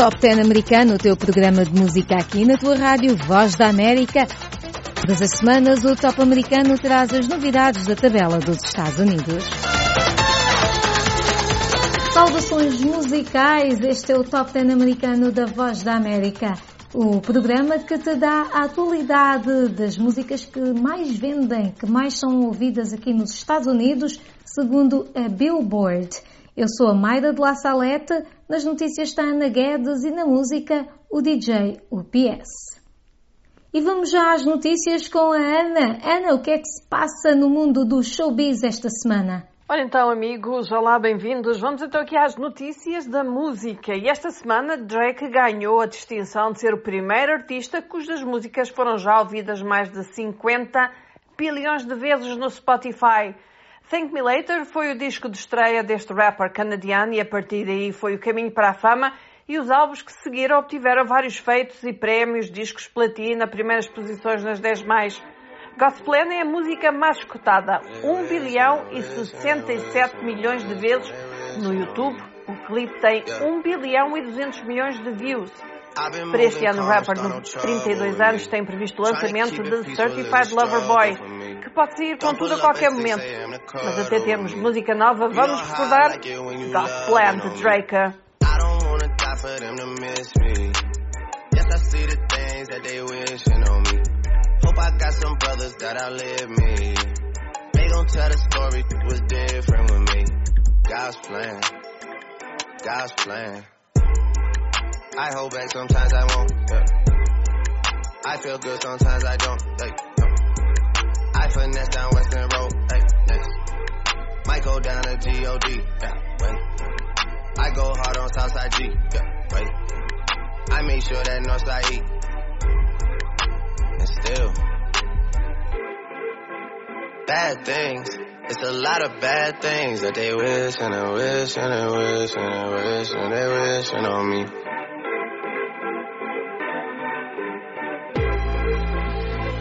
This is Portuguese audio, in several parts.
Top 10 americano, o teu programa de música aqui na tua rádio Voz da América. Todas as semanas o Top americano traz as novidades da tabela dos Estados Unidos. Saudações musicais, este é o Top 10 americano da Voz da América. O programa que te dá a atualidade das músicas que mais vendem, que mais são ouvidas aqui nos Estados Unidos, segundo a Billboard. Eu sou a Maida de La Salete, nas notícias está Ana Guedes e na música o DJ UPS. E vamos já às notícias com a Ana. Ana, o que é que se passa no mundo do showbiz esta semana? Ora então, amigos, olá, bem-vindos. Vamos então aqui às notícias da música. E esta semana Drake ganhou a distinção de ser o primeiro artista cujas músicas foram já ouvidas mais de 50 bilhões de vezes no Spotify. Thank Me Later foi o disco de estreia deste rapper canadiano e a partir daí foi o caminho para a fama e os álbuns que seguiram obtiveram vários feitos e prémios, discos platina, primeiras posições nas 10 mais. Gospel é a música mais escutada, 1 bilhão e 67 milhões de vezes no YouTube. O clipe tem 1 bilhão e 200 milhões de views. Para este ano, o rapper de 32 anos tem previsto o lançamento de Certified Lover Boy, que pode sair com tudo a qualquer momento. Mas até termos música nova, vamos recordar Gospel de Drake. God's plan, God's plan. I hold back sometimes I won't. Yeah. I feel good sometimes I don't. Hey, I finesse down Western Road. Hey, next. Might go down to God. Yeah, wait. I go hard on Southside G. Yeah, wait. I make sure that Northside E and still bad things. It's a lot of bad things that they wish and they wish and they wish and they wish and they wishing on me.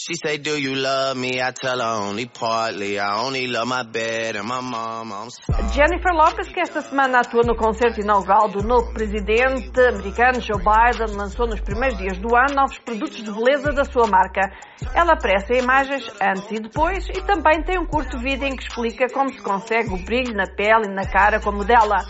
She say, do you love me? I tell her only partly. I only love my bed and my mom. I'm. Jennifer Lopez, que esta semana atua no concerto inaugural do novo presidente americano Joe Biden, lançou nos primeiros dias do ano novos produtos de beleza da sua marca. Ela aparece em imagens antes e depois e também tem um curto vídeo em que explica como se consegue o brilho na pele e na cara como dela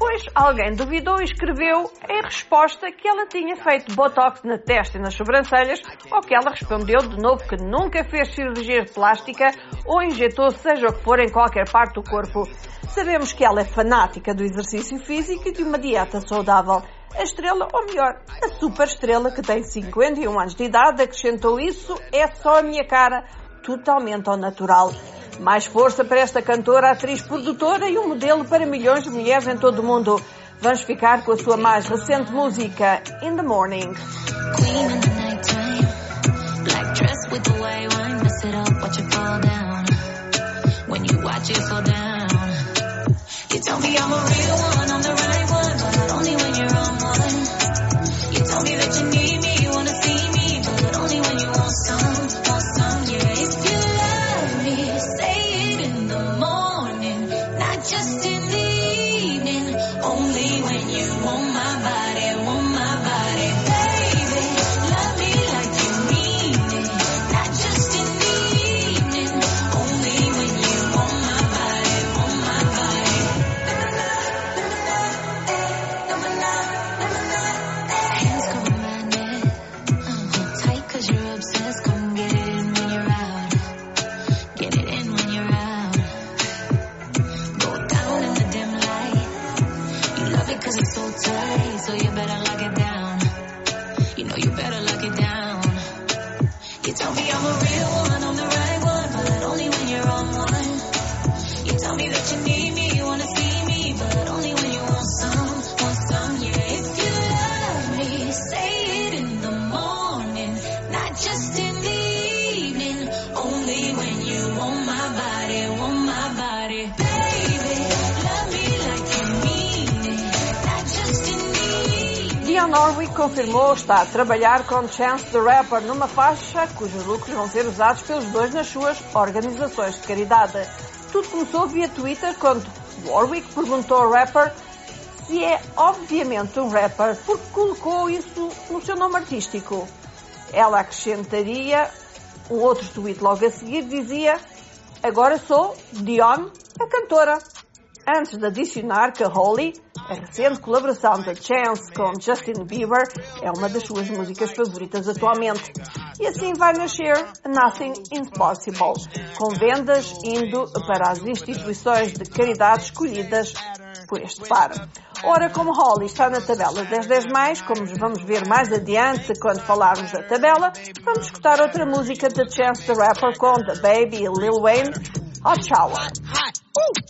pois alguém duvidou e escreveu em resposta que ela tinha feito botox na testa e nas sobrancelhas, ou que ela respondeu de novo que nunca fez cirurgia plástica ou injetou seja o que for em qualquer parte do corpo. Sabemos que ela é fanática do exercício físico e de uma dieta saudável. A estrela, ou melhor, a super estrela que tem 51 anos de idade, acrescentou isso, é só a minha cara, totalmente ao natural. Mais força para esta cantora, atriz, produtora e um modelo para milhões de mulheres em todo o mundo. Vamos ficar com a sua mais recente música, In the Morning. You tell me I'm a real one, the right confirmou estar a trabalhar com Chance the Rapper numa faixa cujos lucros vão ser usados pelos dois nas suas organizações de caridade. Tudo começou via Twitter quando Warwick perguntou ao rapper se é obviamente um rapper porque colocou isso no seu nome artístico. Ela acrescentaria um outro tweet logo a seguir dizia Agora sou Dionne, a cantora antes de adicionar que Holly, a recente colaboração da Chance com Justin Bieber, é uma das suas músicas favoritas atualmente. E assim vai nascer Nothing Impossible, com vendas indo para as instituições de caridade escolhidas por este par. Ora, como Holly está na tabela das 10 mais, como vamos ver mais adiante quando falarmos da tabela, vamos escutar outra música da Chance the Rapper com The Baby e Lil Wayne, Hot Shower.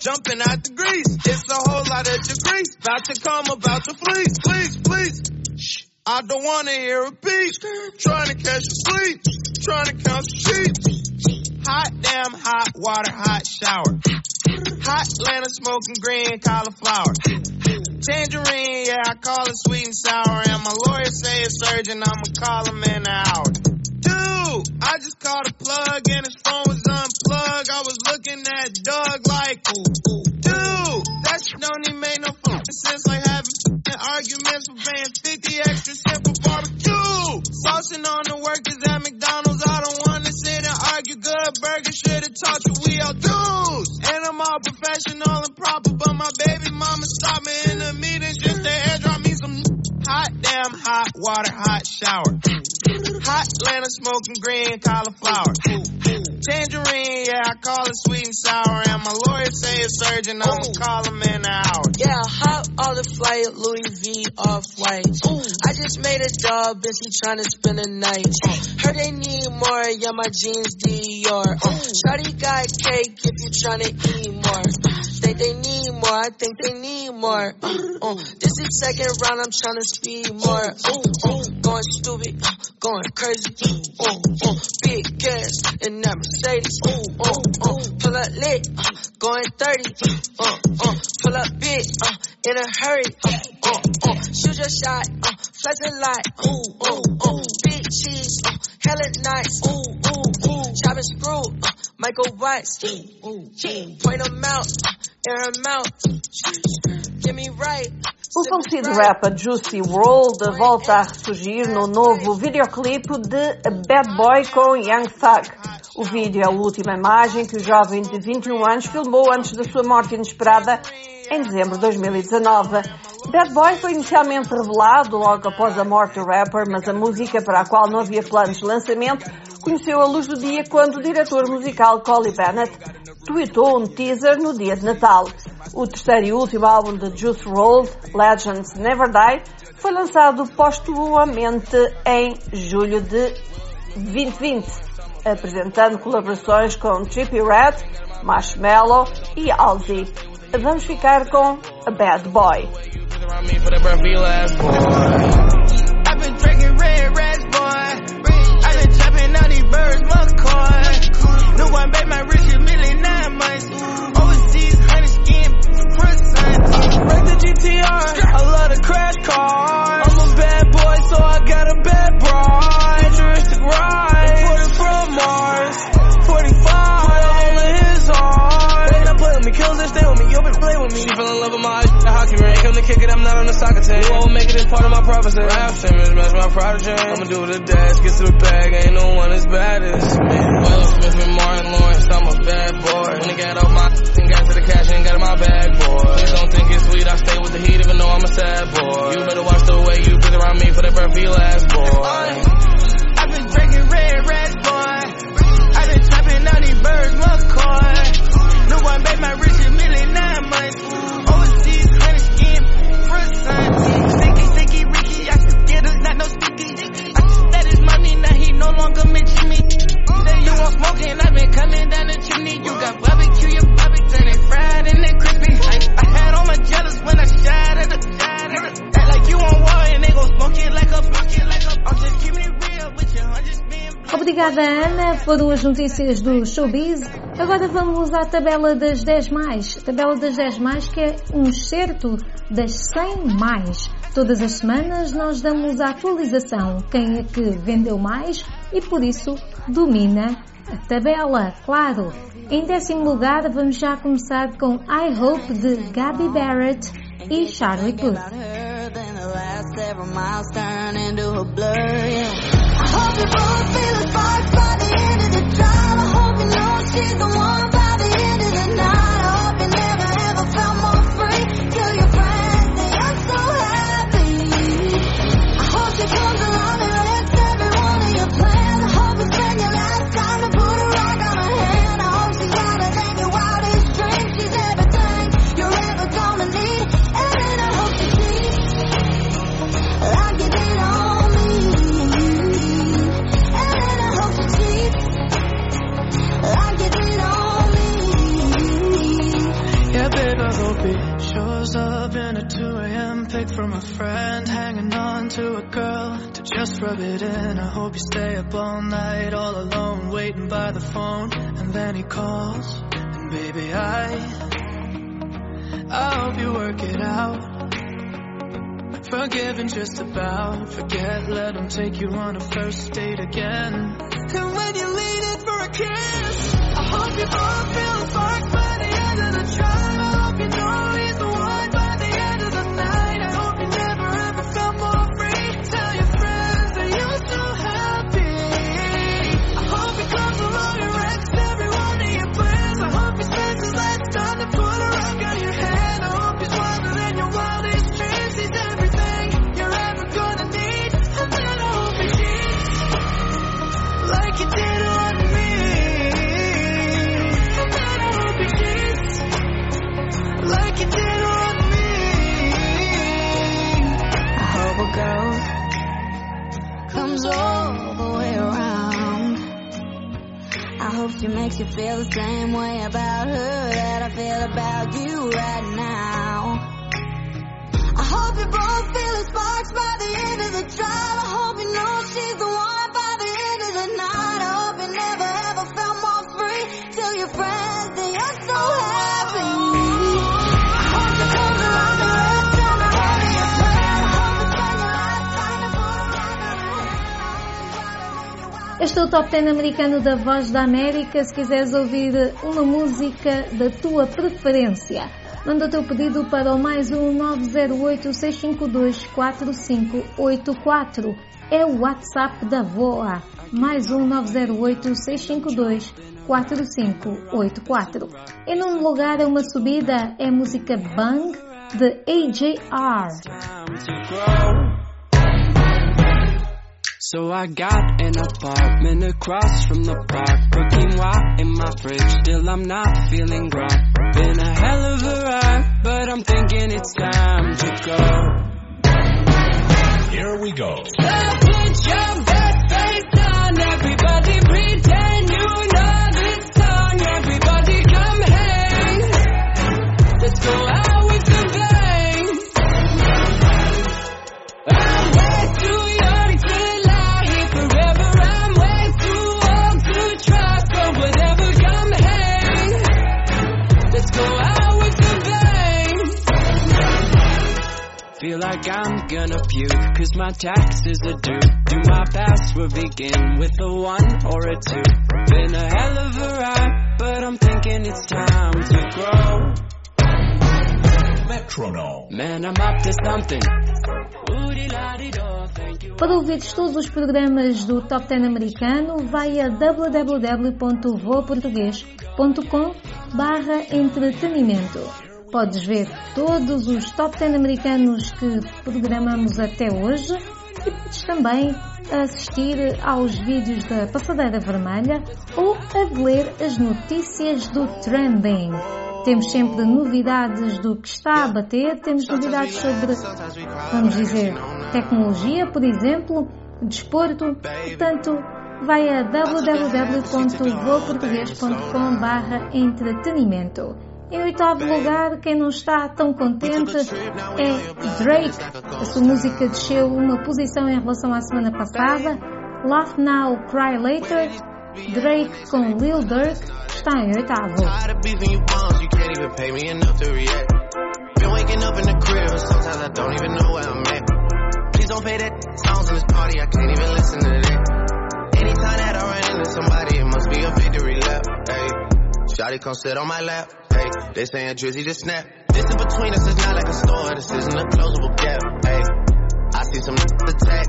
Jumping out the grease. It's a whole lot of degrees. About to come, about to fleece. Please, please. Shh. I don't wanna hear a beat. Trying to catch a sleep. Trying to count some sheep. Hot damn, hot water, hot shower. Hot Atlanta smoking green cauliflower. Tangerine, yeah, I call it sweet and sour. And my lawyer say it's urgent, I'ma call him in an hour. I just called a plug and his phone was unplugged. I was looking at Doug like, dude, that shit don't even make no fucking sense. Like having arguments for paying 50 extra cents for barbecue. Saucing on the workers at McDonald's. I don't wanna sit and argue. Good burger should've taught you we all dudes. And I'm all professional and proper, but my baby mama stopped me in the meeting just to air drop me some hot damn hot water, hot shower. Hot Atlanta smoking green cauliflower. Tangerine, yeah, I call it sweet and sour. And my lawyer say it's urgent, I'ma call him in an hour. Yeah, hot all the flight, Louis V off white. I just made a dub, busy trying to spend a night. Heard they need more, yeah, my jeans Dior. Uh, got cake if you trying to eat more. Think they need more, I think they need more. Uh, uh, this is second round, I'm trying to speed more. Uh, uh, going stupid, uh, going crazy. Uh, uh, big gas in that Mercedes. Uh, uh, uh, pull up lit, uh, going 30. Uh, uh, pull up big, uh, in a hurry. Uh, uh, uh, shoot your shot, uh, flex a lot. Uh, uh, uh, big cheese, uh, hella nice. Uh, uh, uh, chop and screw, uh, Michael Watts. Uh, point them out, air them out. Get me right. O falecido rapper Juicy World volta a ressurgir no novo videoclipe de Bad Boy com Young Thug. O vídeo é a última imagem que o jovem de 21 anos filmou antes da sua morte inesperada em dezembro de 2019. Bad Boy foi inicialmente revelado logo após a morte do rapper, mas a música, para a qual não havia planos de lançamento, conheceu a luz do dia quando o diretor musical Collie Bennett tweetou um teaser no dia de Natal. O terceiro e último álbum de Juice WRLD, Legends Never Die, foi lançado postumamente em julho de 2020, apresentando colaborações com Trippie Red, Marshmello e Halsey. Vamos ficar com A Bad Boy. I love the crash car. To kick it, I'm not on the soccer team. You won't make it as part of my prophecy. Rap Simmons, match my prodigy. I'ma do the dash, get to the bag. Ain't no one as bad as me. Will Smith and Martin Lawrence, I'm a bad boy. When they got off my and got to the cash and got in my bag, boy. Please don't think it's sweet, I stay with the heat even though I'm a sad boy. You better watch the way you breathe around me for the birth of your last boy. I've been drinking red, red, boy. Foram as notícias do Showbiz. Agora vamos à tabela das 10 mais. Tabela das 10 mais que é um excerto das 100 mais. Todas as semanas nós damos a atualização, quem é que vendeu mais e por isso domina a tabela, claro. Em décimo lugar vamos já começar com I Hope de Gabby Barrett e Charlie Puth. Forgive and just about forget, let them take you on a first date again. And when you lean in for a kiss, I hope you both feel sparks by the end of the drive. Feel the same way about her that I feel about you right now. Este é o Top 10 americano da Voz da América. Se quiseres ouvir uma música da tua preferência, manda o teu pedido para o mais um 908-652-4584. É o WhatsApp da VOA. Mais um 908-652-4584. Em nono lugar é uma subida, é a música Bang de AJR. Time to grow. So I got an apartment across from the park. Put quinoa in my fridge, still I'm not feeling right. Been a hell of a ride, but I'm thinking it's time to go. Here we go. Gonna puke, cause my taxes are due. Do my password begin with a one or a two? Been a hell of a ride, but I'm thinking it's time to grow. Metronome. Man, I'm up to something. Para ouvires todos os programas do Top 10 americano, vai a www.voaportuguês.com barra entretenimento. Podes ver todos os Top 10 americanos que programamos até hoje e podes também assistir aos vídeos da Passadeira Vermelha ou a ler as notícias do Trending. Temos sempre novidades do que está a bater, temos novidades sobre, vamos dizer, tecnologia, por exemplo, desporto, portanto, vai a www.voaportuguês.com barra entretenimento. Em oitavo lugar, quem não está tão contente é Drake. A sua música desceu uma posição em relação à semana passada. Laugh Now, Cry Later. Drake com Lil Durk está em oitavo. Been waking up in the crib, sometimes I don't even know where I'm at. Please don't play that songs in this party, I can't even listen to that. Anytime that I run into somebody, it must be a victory lap. Hey, Shotty come sit on my lap. Hey, they saying Drizzy just snap. This in between us is not like a store, this isn't a closable gap. Hey, I see some attack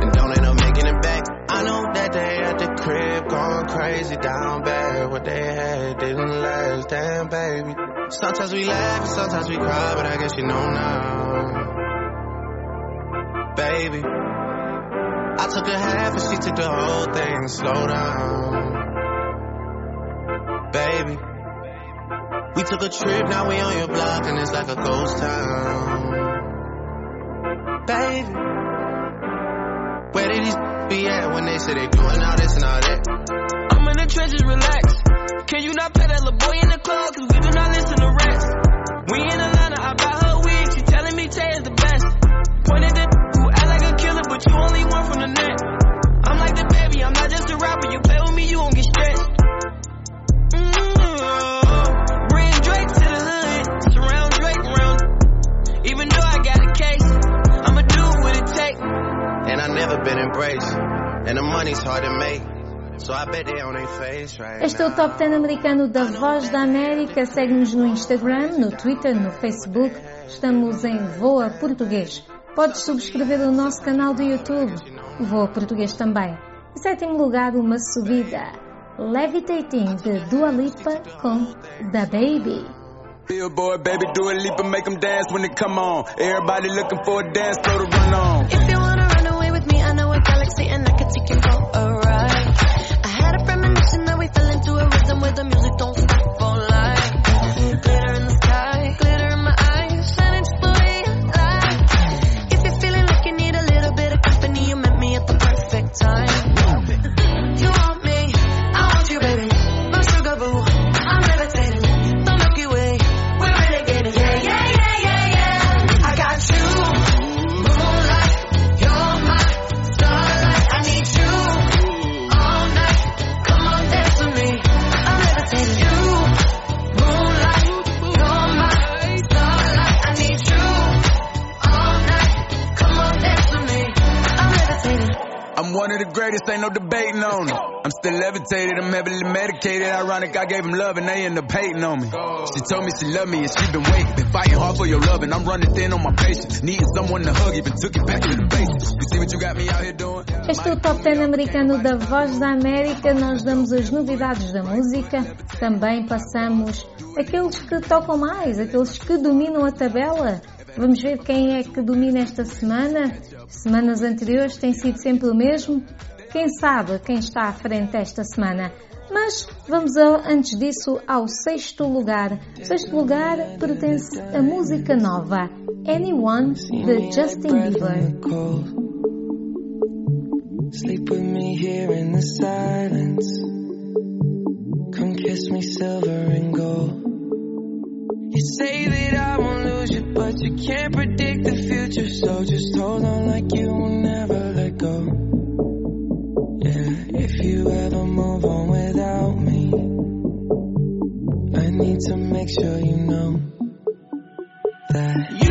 and don't end up making it back. I know that they at the crib going crazy down bad. What they had didn't last, damn baby. Sometimes we laugh and sometimes we cry, but I guess you know now, baby. I took a half and she took the whole thing. Slow down, baby. We took a trip, now we on your block and it's like a ghost town, baby. Where did these be at when they say they doing all this and all that? I'm in the trenches, relax. Can you not pay that little boy in the club? Cause we do not listen to rest. We in Este é o. Top 10 americano da Voz da América. Segue-nos no Instagram, no Twitter, no Facebook. Estamos em Voa Português. Podes subscrever o nosso canal do YouTube, Voa Português também. Em sétimo lugar, uma subida. Levitating, de Dua Lipa com The Baby. Billboard, baby, do a leap and make them dance when they come on. Everybody looking for a dance to run on. If you wanna run away with me, I know a galaxy and I can take you for into a rhythm where the music don't I gave love and they end up hating on me. She told me she loved me and she been waiting. Been fighting hard for your love and I'm running thin on my patience. Needing someone to hug, even took it back to the. You see what you got me out here doing? Este é o Top 10 americano da Voz da América. Nós damos as novidades da música. Também passamos aqueles que tocam mais, aqueles que dominam a tabela. Vamos ver quem é que domina esta semana. Semanas anteriores tem sido sempre o mesmo. Quem sabe quem está à frente esta semana. Mas vamos a- antes disso ao sexto lugar. O sexto lugar pertence à música nova Anyone de Justin Bieber. Sleep with me here in the silence. Come kiss me silver and gold. You say that I won't lose you, but you can't predict the future. So just hold on like you will never if you ever move on without me, I need to make sure you know that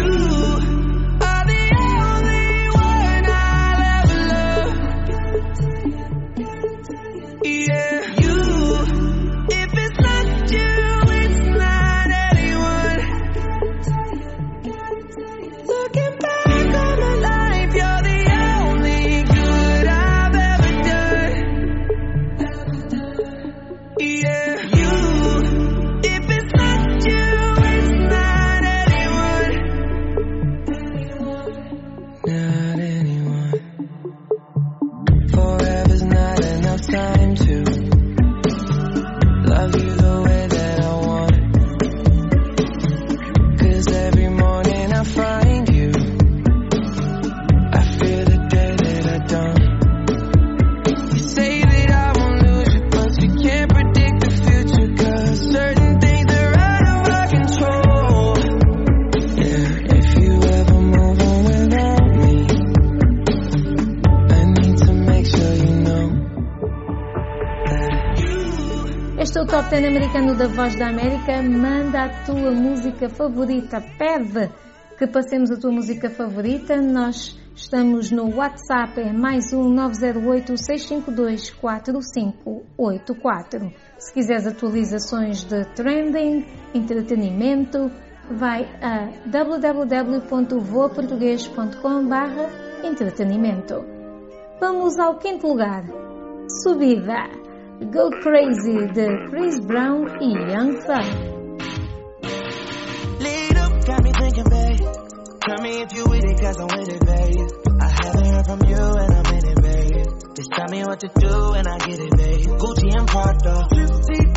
Este é o Top 10 americano da Voz da América. Manda a tua música favorita. Pede que passemos a tua música favorita. Nós estamos no WhatsApp, é mais um 908 652 4584. Se quiseres atualizações de trending, entretenimento, vai a www.voaportugues.com barra entretenimento. Vamos ao quinto lugar. Subida. Go Crazy de Chris Brown e Young Thug. Got me thinking, babe. Tell me if you with it, cause I'm with it, babe. I haven't heard from you and I'm in it, babe. Just tell me what to do and I get it, babe. Gucci and Prada. 50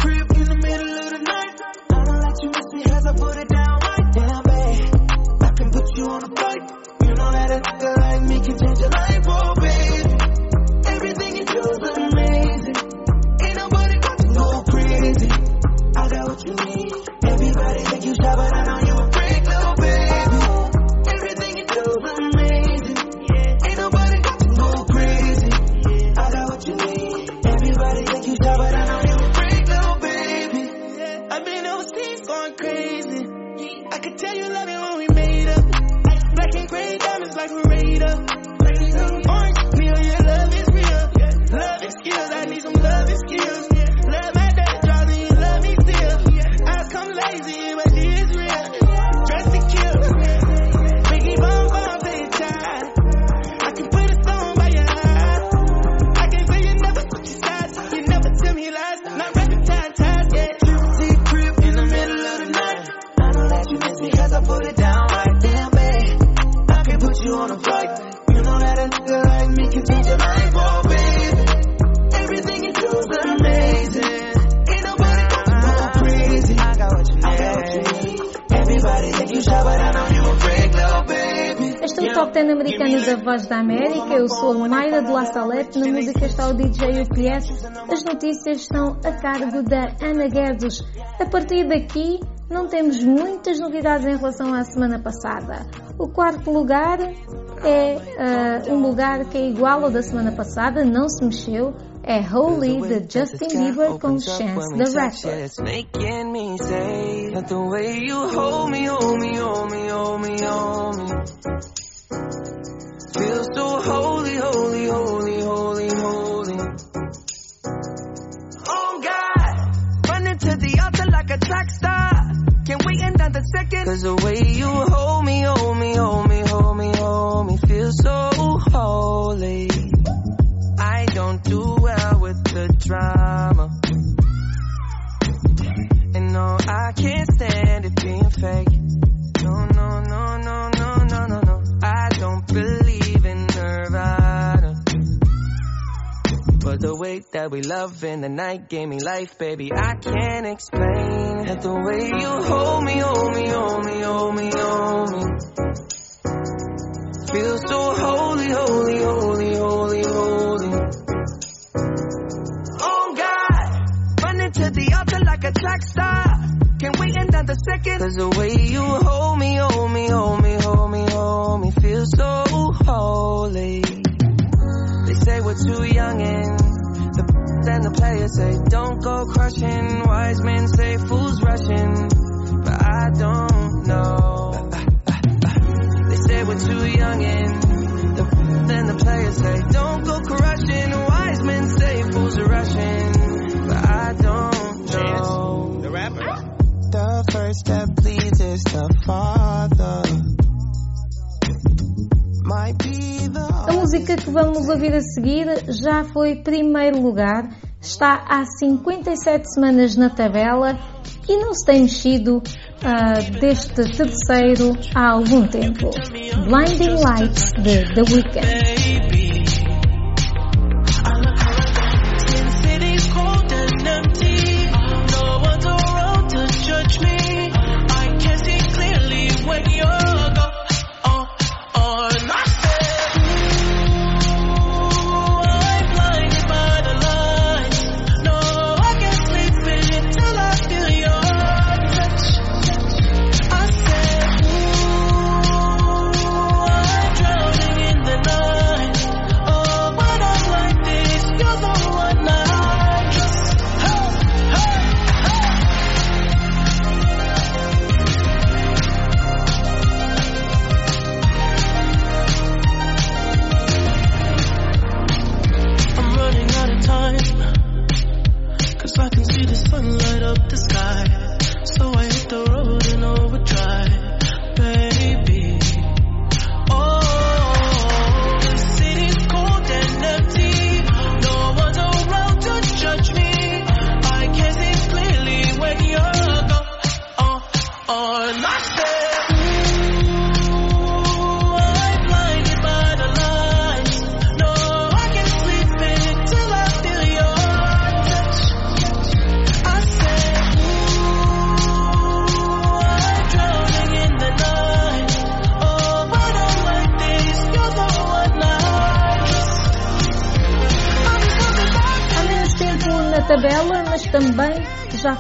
Este o Top 10 americano da Voz da América. Eu sou a Mayra de La Salete. Na música está o DJ UPS. As notícias estão a cargo da Ana Guedes. A partir daqui, não temos muitas novidades em relação à semana passada. O quarto lugar é ah, um lugar que é igual ao da semana passada, não se mexeu. É Holy de Justin Bieber com Chance the Rapper. Feels so holy, holy, holy, holy, holy. Oh God, running to the altar like a track star. Can't wait another second? Cause the way you hold me, hold me, hold me, hold me, hold me, feels so holy. I don't do well with the drama. And no, I can't stand that we love in the night gave me life, baby. I can't explain it. The way you hold me, hold me, hold me, hold me, hold me. Feel so holy, holy, holy, holy, holy. Oh God, running to the altar like a track star. Can't wait another second. Cause the way you hold me, say don't go crushing. Wise men say fools rushing, but I don't know. They say we're too young and the then the players say don't go crushing. Wise men say fools are rushing, but I don't know. The rapper. The first that pleases the Father might be the A música que vamos ouvir a seguir já foi primeiro lugar, está há 57 semanas na tabela e não se tem mexido ah, deste terceiro há algum tempo. Blinding Lights de The Weeknd.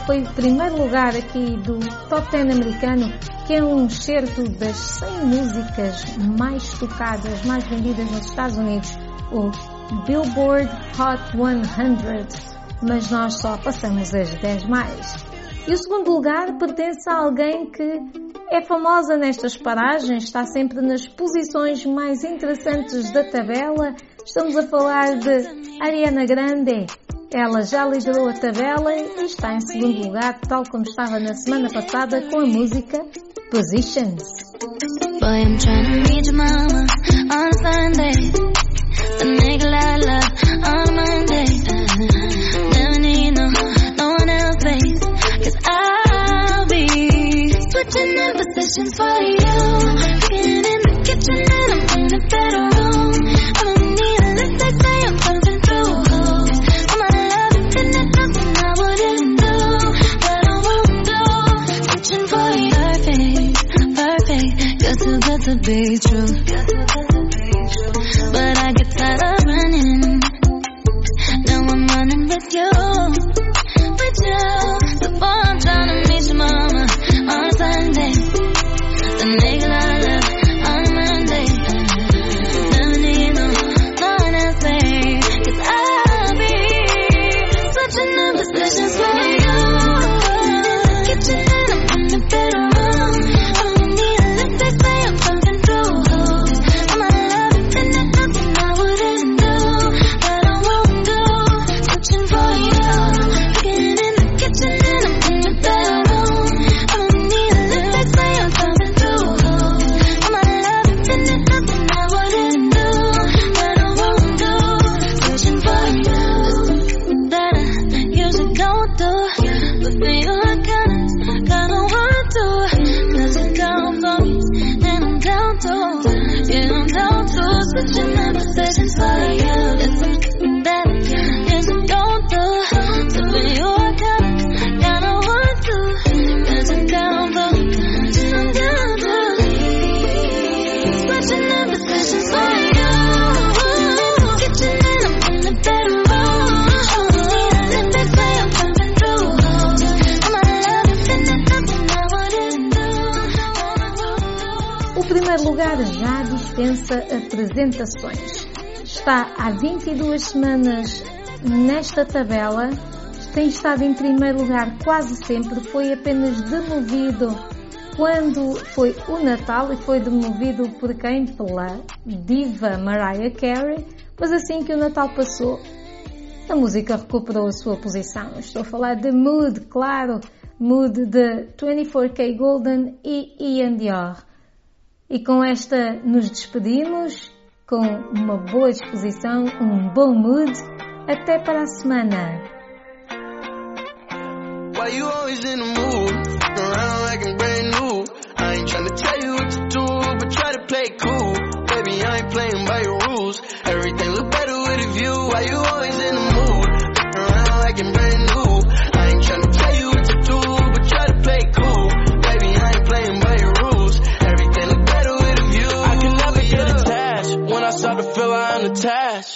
Foi o primeiro lugar aqui do Top 10 americano, que é um excerto das 100 músicas mais tocadas, mais vendidas nos Estados Unidos, o Billboard Hot 100, mas nós só passamos as 10 mais. E o segundo lugar pertence a alguém que é famosa nestas paragens, está sempre nas posições mais interessantes da tabela. Estamos a falar de Ariana Grande. Ela já liderou a tabela e está em segundo lugar, tal como estava na semana passada com a música Positions. Switching in positions for you. Getting in the kitchen and I'm in the bedroom. Too good to be true. Já dispensa apresentações. Está há 22 semanas nesta tabela, tem estado em primeiro lugar quase sempre, foi apenas demovido quando foi o Natal e foi demovido por quem? Pela diva Mariah Carey, mas assim que o Natal passou, a música recuperou a sua posição. Estou a falar de Mood, claro, Mood de 24K Golden e Ian Dior. E com esta nos despedimos, com uma boa disposição, um bom mood. Até para a semana. Everything look better with a view. Why you always in the mood? Around like brand new.